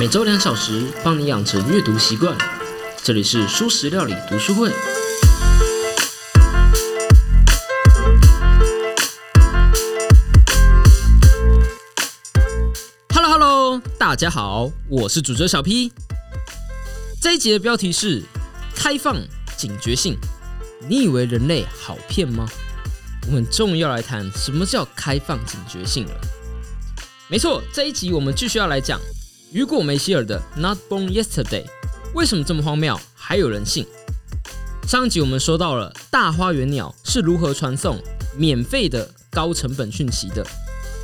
每周两小时，帮你养成阅读习惯。这里是舒食料理读书会。Hello Hello，大家好，我是主角小 P。这一集的标题是“开放警觉性”。你以为人类好骗吗？我们终于要来谈什么叫开放警觉性了。没错，这一集我们继续要来讲雨果·梅希尔的《Not Born Yesterday》。为什么这么荒谬，还有人信？上集我们说到了大花园鸟是如何传送免费的高成本讯息的。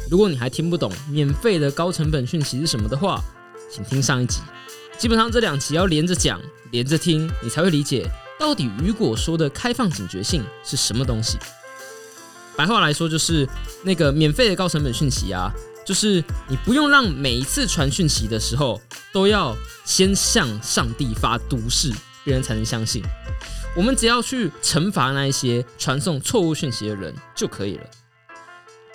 如果你还听不懂免费的高成本讯息是什么的话，请听上一集。基本上这两集要连着讲，连着听，你才会理解到底雨果说的开放警觉性是什么东西。白话来说，就是那个免费的高成本讯息啊。就是你不用让每一次传讯息的时候都要先向上帝发毒誓，别人才能相信。我们只要去惩罚那一些传送错误讯息的人就可以了。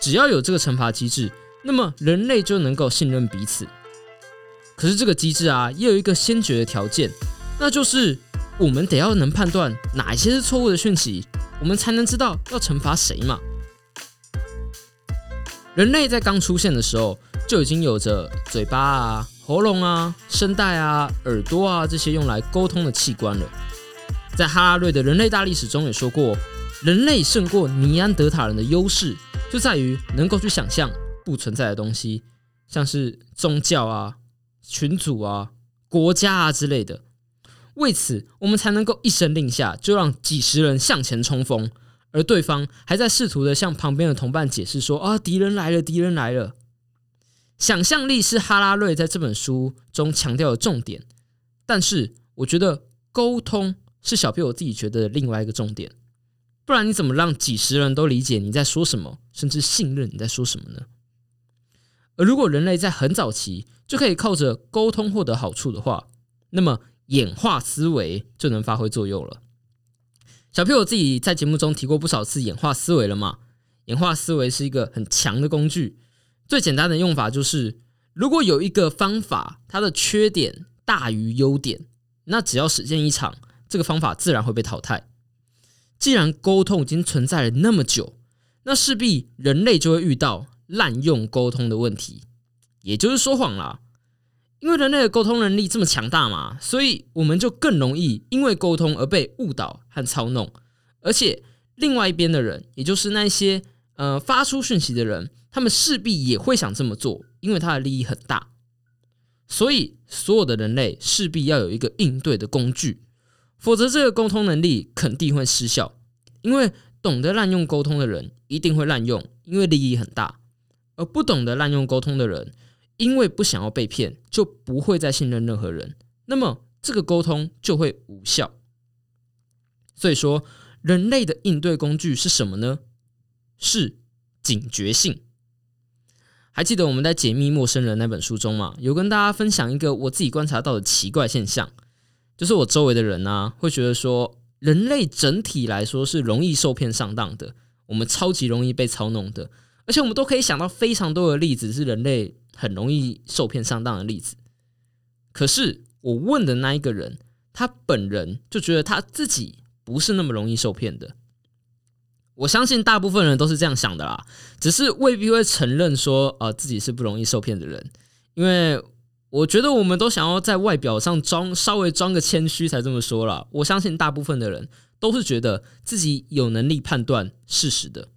只要有这个惩罚机制，那么人类就能够信任彼此。可是这个机制啊，也有一个先决的条件，那就是我们得要能判断哪一些是错误的讯息，我们才能知道要惩罚谁嘛。人类在刚出现的时候，就已经有着嘴巴啊、喉咙啊、声带啊、耳朵啊这些用来沟通的器官了。在哈拉瑞的人类大历史中也说过，人类胜过尼安德塔人的优势就在于能够去想象不存在的东西，像是宗教啊、群组啊、国家啊之类的。为此，我们才能够一声令下，就让几十人向前冲锋。而对方还在试图的向旁边的同伴解释说：“啊，敌人来了，敌人来了。”想象力是哈拉瑞在这本书中强调的重点，但是我觉得沟通是小朋友自己觉得的另外一个重点。不然你怎么让几十人都理解你在说什么，甚至信任你在说什么呢？而如果人类在很早期就可以靠着沟通获得好处的话，那么演化思维就能发挥作用了。小 P 我自己在节目中提过不少次演化思维了嘛？演化思维是一个很强的工具。最简单的用法就是，如果有一个方法，它的缺点大于优点，那只要实践一场，这个方法自然会被淘汰。既然沟通已经存在了那么久，那势必人类就会遇到滥用沟通的问题，也就是说谎了。因为人类的沟通能力这么强大嘛，所以我们就更容易因为沟通而被误导和操弄。而且，另外一边的人，也就是那些呃发出讯息的人，他们势必也会想这么做，因为他的利益很大。所以，所有的人类势必要有一个应对的工具，否则这个沟通能力肯定会失效。因为懂得滥用沟通的人一定会滥用，因为利益很大；而不懂得滥用沟通的人，因为不想要被骗，就不会再信任任何人，那么这个沟通就会无效。所以说，人类的应对工具是什么呢？是警觉性。还记得我们在解密陌生人那本书中嘛，有跟大家分享一个我自己观察到的奇怪现象，就是我周围的人呢，会觉得说，人类整体来说是容易受骗上当的，我们超级容易被操弄的，而且我们都可以想到非常多的例子是人类。很容易受骗上当的例子，可是我问的那一个人，他本人就觉得他自己不是那么容易受骗的。我相信大部分人都是这样想的啦，只是未必会承认说，呃，自己是不容易受骗的人。因为我觉得我们都想要在外表上装稍微装个谦虚才这么说了。我相信大部分的人都是觉得自己有能力判断事实的。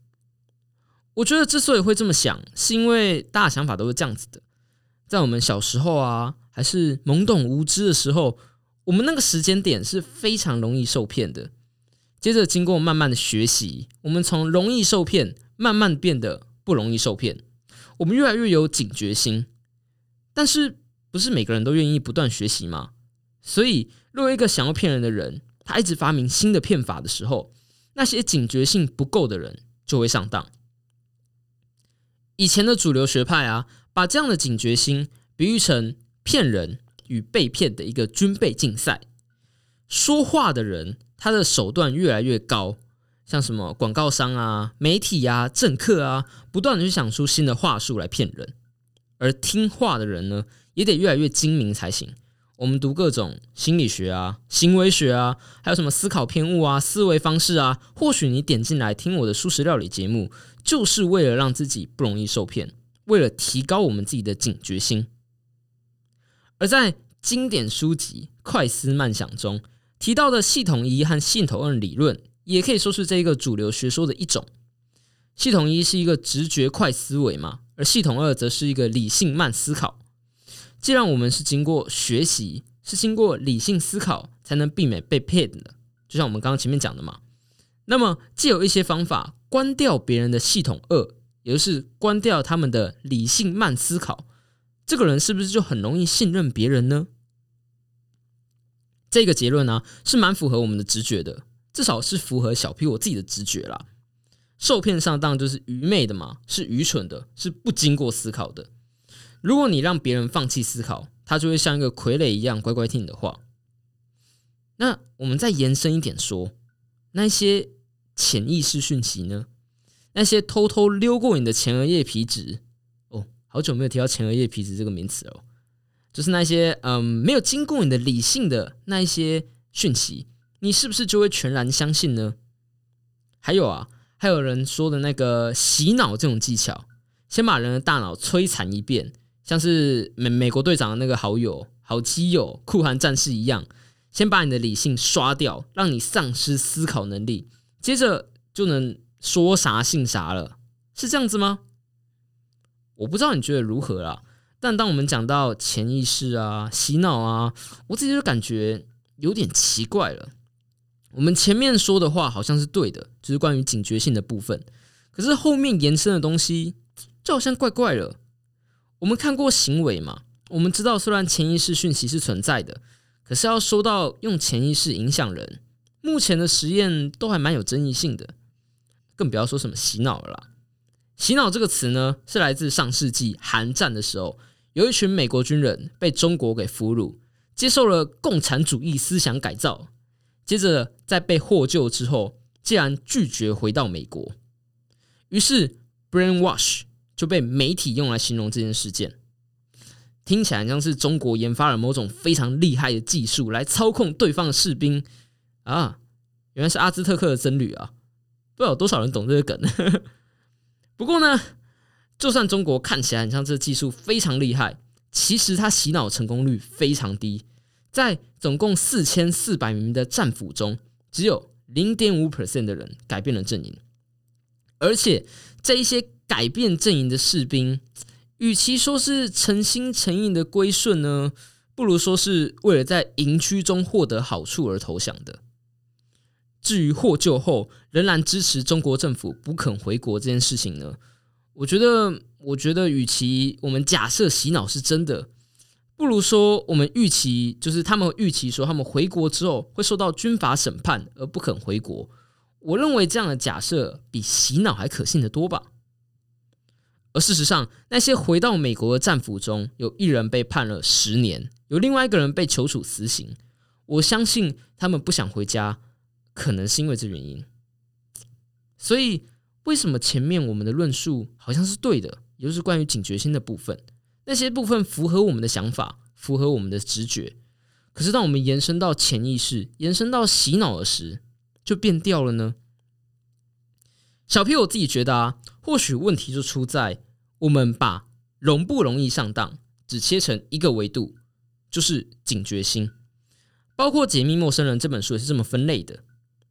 我觉得之所以会这么想，是因为大家想法都是这样子的。在我们小时候啊，还是懵懂无知的时候，我们那个时间点是非常容易受骗的。接着经过慢慢的学习，我们从容易受骗慢慢变得不容易受骗，我们越来越有警觉心。但是不是每个人都愿意不断学习吗？所以，若一个想要骗人的人，他一直发明新的骗法的时候，那些警觉性不够的人就会上当。以前的主流学派啊，把这样的警觉心比喻成骗人与被骗的一个军备竞赛。说话的人，他的手段越来越高，像什么广告商啊、媒体啊、政客啊，不断的去想出新的话术来骗人；而听话的人呢，也得越来越精明才行。我们读各种心理学啊、行为学啊，还有什么思考偏误啊、思维方式啊，或许你点进来听我的素食料理节目，就是为了让自己不容易受骗，为了提高我们自己的警觉心。而在经典书籍《快思慢想》中提到的系统一和系统二理论，也可以说是这一个主流学说的一种。系统一是一个直觉快思维嘛，而系统二则是一个理性慢思考。既然我们是经过学习，是经过理性思考，才能避免被骗的，就像我们刚刚前面讲的嘛。那么，既有一些方法关掉别人的系统二，也就是关掉他们的理性慢思考，这个人是不是就很容易信任别人呢？这个结论呢，是蛮符合我们的直觉的，至少是符合小 P 我自己的直觉啦。受骗上当就是愚昧的嘛，是愚蠢的，是不经过思考的。如果你让别人放弃思考，他就会像一个傀儡一样乖乖听你的话。那我们再延伸一点说，那些潜意识讯息呢？那些偷偷溜过你的前额叶皮质哦，好久没有提到前额叶皮质这个名词哦。就是那些嗯没有经过你的理性的那一些讯息，你是不是就会全然相信呢？还有啊，还有人说的那个洗脑这种技巧，先把人的大脑摧残一遍。像是美美国队长的那个好友、好基友酷寒战士一样，先把你的理性刷掉，让你丧失思考能力，接着就能说啥信啥了，是这样子吗？我不知道你觉得如何啦。但当我们讲到潜意识啊、洗脑啊，我自己就感觉有点奇怪了。我们前面说的话好像是对的，就是关于警觉性的部分，可是后面延伸的东西就好像怪怪了。我们看过行为嘛？我们知道，虽然潜意识讯息是存在的，可是要说到用潜意识影响人，目前的实验都还蛮有争议性的，更不要说什么洗脑了。洗脑这个词呢，是来自上世纪韩战的时候，有一群美国军人被中国给俘虏，接受了共产主义思想改造，接着在被获救之后，竟然拒绝回到美国，于是 brainwash。就被媒体用来形容这件事件，听起来像是中国研发了某种非常厉害的技术来操控对方的士兵啊！原来是阿兹特克的僧侣啊！不知道有多少人懂这个梗。不过呢，就算中国看起来很像这技术非常厉害，其实它洗脑成功率非常低，在总共四千四百名的战俘中，只有零点五 percent 的人改变了阵营，而且这一些。改变阵营的士兵，与其说是诚心诚意的归顺呢，不如说是为了在营区中获得好处而投降的。至于获救后仍然支持中国政府不肯回国这件事情呢，我觉得，我觉得，与其我们假设洗脑是真的，不如说我们预期，就是他们预期说他们回国之后会受到军法审判而不肯回国。我认为这样的假设比洗脑还可信的多吧。而事实上，那些回到美国的战俘中，有一人被判了十年，有另外一个人被囚处死刑。我相信他们不想回家，可能是因为这原因。所以，为什么前面我们的论述好像是对的，也就是关于警觉心的部分，那些部分符合我们的想法，符合我们的直觉。可是，当我们延伸到潜意识，延伸到洗脑的时，就变掉了呢？小 P，我自己觉得啊，或许问题就出在。我们把容不容易上当只切成一个维度，就是警觉心。包括《解密陌生人》这本书也是这么分类的。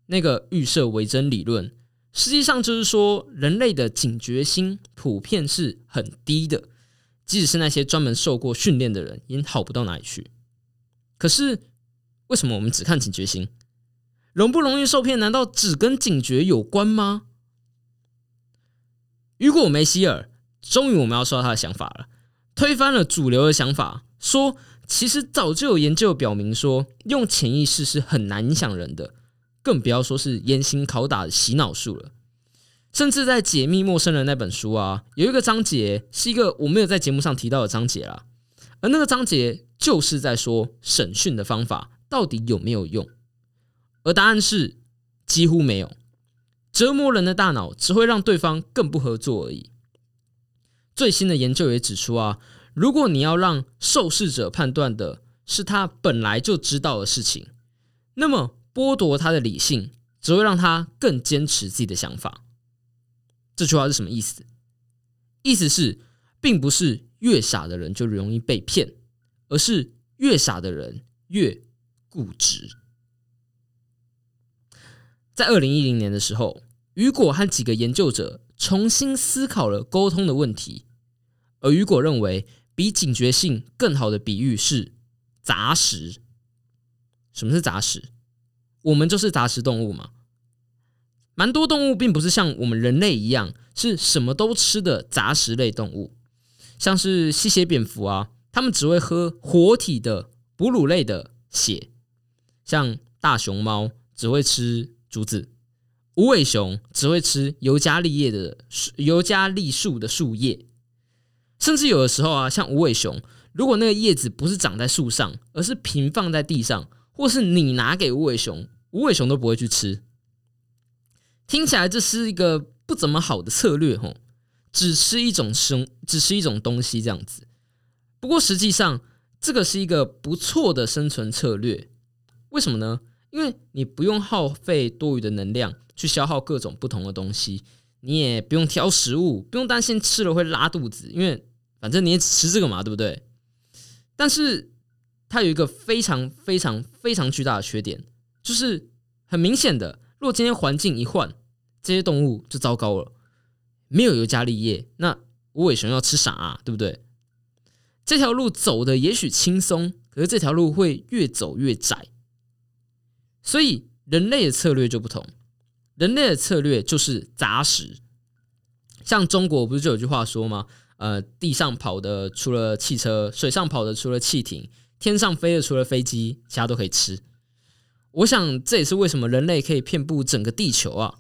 那个预设为真理论，实际上就是说，人类的警觉心普遍是很低的，即使是那些专门受过训练的人，也好不到哪里去。可是，为什么我们只看警觉心？容不容易受骗？难道只跟警觉有关吗？雨果·梅希尔。终于，我们要说到他的想法了，推翻了主流的想法，说其实早就有研究表明，说用潜意识是很难影响人的，更不要说是严刑拷打的洗脑术了。甚至在《解密陌生人》那本书啊，有一个章节是一个我没有在节目上提到的章节啦，而那个章节就是在说审讯的方法到底有没有用，而答案是几乎没有，折磨人的大脑只会让对方更不合作而已。最新的研究也指出啊，如果你要让受试者判断的是他本来就知道的事情，那么剥夺他的理性，只会让他更坚持自己的想法。这句话是什么意思？意思是，并不是越傻的人就容易被骗，而是越傻的人越固执。在二零一零年的时候，雨果和几个研究者重新思考了沟通的问题，而雨果认为，比警觉性更好的比喻是杂食。什么是杂食？我们就是杂食动物嘛。蛮多动物并不是像我们人类一样是什么都吃的杂食类动物，像是吸血蝙蝠啊，它们只会喝活体的哺乳类的血；像大熊猫只会吃竹子，无尾熊只会吃尤加利叶的尤加利树的树叶，甚至有的时候啊，像无尾熊，如果那个叶子不是长在树上，而是平放在地上，或是你拿给无尾熊，无尾熊都不会去吃。听起来这是一个不怎么好的策略，吼，只吃一种生，只吃一种东西这样子。不过实际上，这个是一个不错的生存策略。为什么呢？因为你不用耗费多余的能量去消耗各种不同的东西，你也不用挑食物，不用担心吃了会拉肚子，因为反正你也只吃这个嘛，对不对？但是它有一个非常非常非常巨大的缺点，就是很明显的。如果今天环境一换，这些动物就糟糕了。没有尤加利叶，那无尾熊要吃啥啊？对不对？这条路走的也许轻松，可是这条路会越走越窄。所以人类的策略就不同，人类的策略就是杂食。像中国不是就有句话说吗？呃，地上跑的除了汽车，水上跑的除了汽艇，天上飞的除了飞机，其他都可以吃。我想这也是为什么人类可以遍布整个地球啊！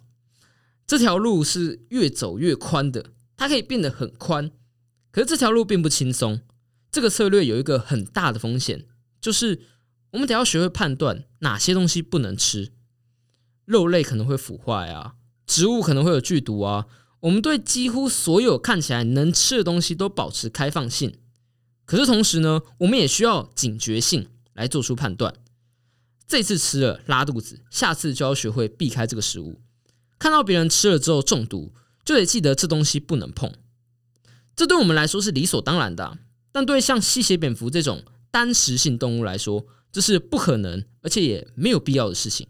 这条路是越走越宽的，它可以变得很宽。可是这条路并不轻松。这个策略有一个很大的风险，就是我们得要学会判断哪些东西不能吃。肉类可能会腐坏啊，植物可能会有剧毒啊。我们对几乎所有看起来能吃的东西都保持开放性，可是同时呢，我们也需要警觉性来做出判断。这次吃了拉肚子，下次就要学会避开这个食物。看到别人吃了之后中毒，就得记得这东西不能碰。这对我们来说是理所当然的，但对像吸血蝙蝠这种单食性动物来说，这是不可能，而且也没有必要的事情。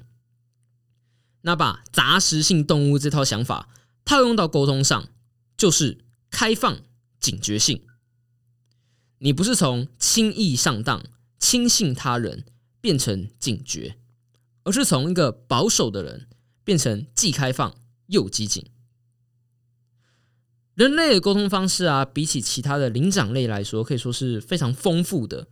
那把杂食性动物这套想法套用到沟通上，就是开放警觉性。你不是从轻易上当、轻信他人。变成警觉，而是从一个保守的人变成既开放又激进。人类的沟通方式啊，比起其他的灵长类来说，可以说是非常丰富的。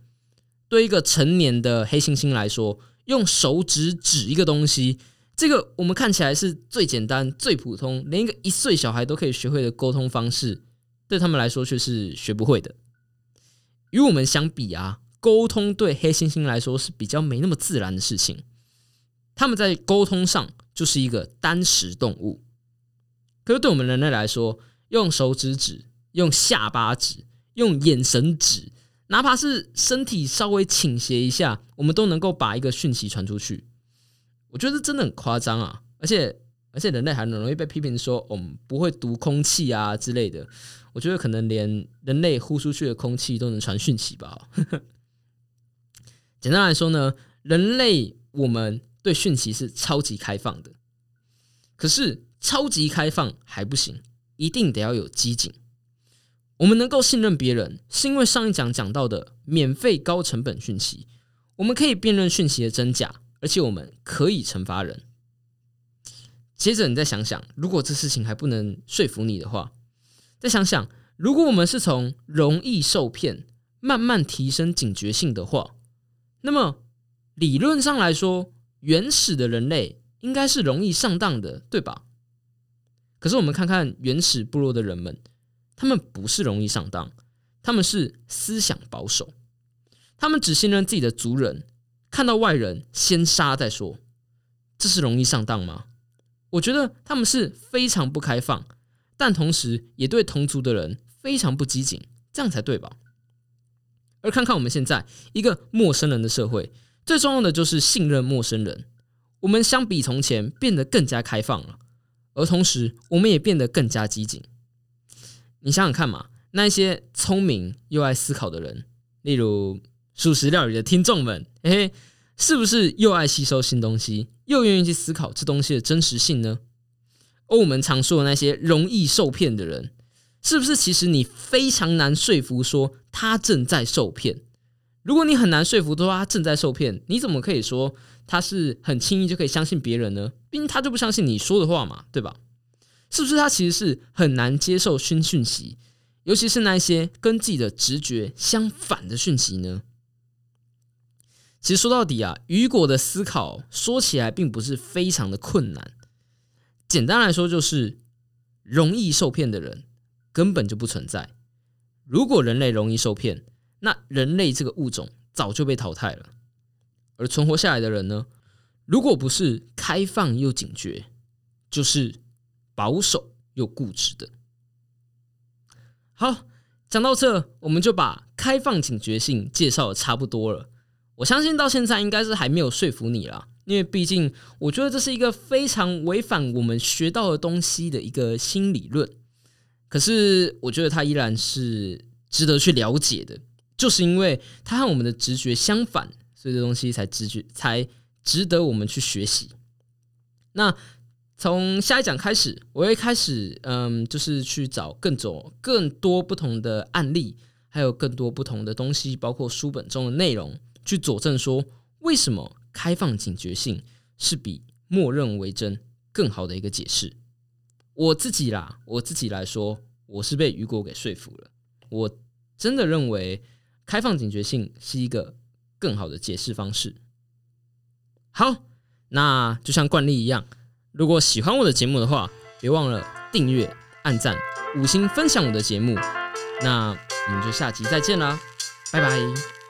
对一个成年的黑猩猩来说，用手指指一个东西，这个我们看起来是最简单、最普通，连一个一岁小孩都可以学会的沟通方式，对他们来说却是学不会的。与我们相比啊。沟通对黑猩猩来说是比较没那么自然的事情，他们在沟通上就是一个单食动物。可是对我们人类来说，用手指指、用下巴指、用眼神指，哪怕是身体稍微倾斜一下，我们都能够把一个讯息传出去。我觉得真的很夸张啊！而且，而且人类还很容易被批评说我们不会读空气啊之类的。我觉得可能连人类呼出去的空气都能传讯息吧。简单来说呢，人类我们对讯息是超级开放的，可是超级开放还不行，一定得要有机警。我们能够信任别人，是因为上一讲讲到的免费高成本讯息，我们可以辨认讯息的真假，而且我们可以惩罚人。接着你再想想，如果这事情还不能说服你的话，再想想，如果我们是从容易受骗慢慢提升警觉性的话。那么理论上来说，原始的人类应该是容易上当的，对吧？可是我们看看原始部落的人们，他们不是容易上当，他们是思想保守，他们只信任自己的族人，看到外人先杀再说。这是容易上当吗？我觉得他们是非常不开放，但同时也对同族的人非常不机警，这样才对吧？而看看我们现在一个陌生人的社会，最重要的就是信任陌生人。我们相比从前变得更加开放了，而同时我们也变得更加机警。你想想看嘛，那些聪明又爱思考的人，例如素食料理的听众们，嘿嘿，是不是又爱吸收新东西，又愿意去思考这东西的真实性呢？而我们常说的那些容易受骗的人。是不是其实你非常难说服说他正在受骗？如果你很难说服说他正在受骗，你怎么可以说他是很轻易就可以相信别人呢？毕竟他就不相信你说的话嘛，对吧？是不是他其实是很难接受新讯息，尤其是那些跟自己的直觉相反的讯息呢？其实说到底啊，雨果的思考说起来并不是非常的困难，简单来说就是容易受骗的人。根本就不存在。如果人类容易受骗，那人类这个物种早就被淘汰了。而存活下来的人呢？如果不是开放又警觉，就是保守又固执的。好，讲到这，我们就把开放警觉性介绍的差不多了。我相信到现在应该是还没有说服你啦，因为毕竟我觉得这是一个非常违反我们学到的东西的一个新理论。可是，我觉得它依然是值得去了解的，就是因为它和我们的直觉相反，所以这东西才直觉才值得我们去学习。那从下一讲开始，我会开始，嗯，就是去找更多、更多不同的案例，还有更多不同的东西，包括书本中的内容，去佐证说为什么开放警觉性是比默认为真更好的一个解释。我自己啦，我自己来说，我是被雨果给说服了。我真的认为开放警觉性是一个更好的解释方式。好，那就像惯例一样，如果喜欢我的节目的话，别忘了订阅、按赞、五星分享我的节目。那我们就下集再见啦，拜拜。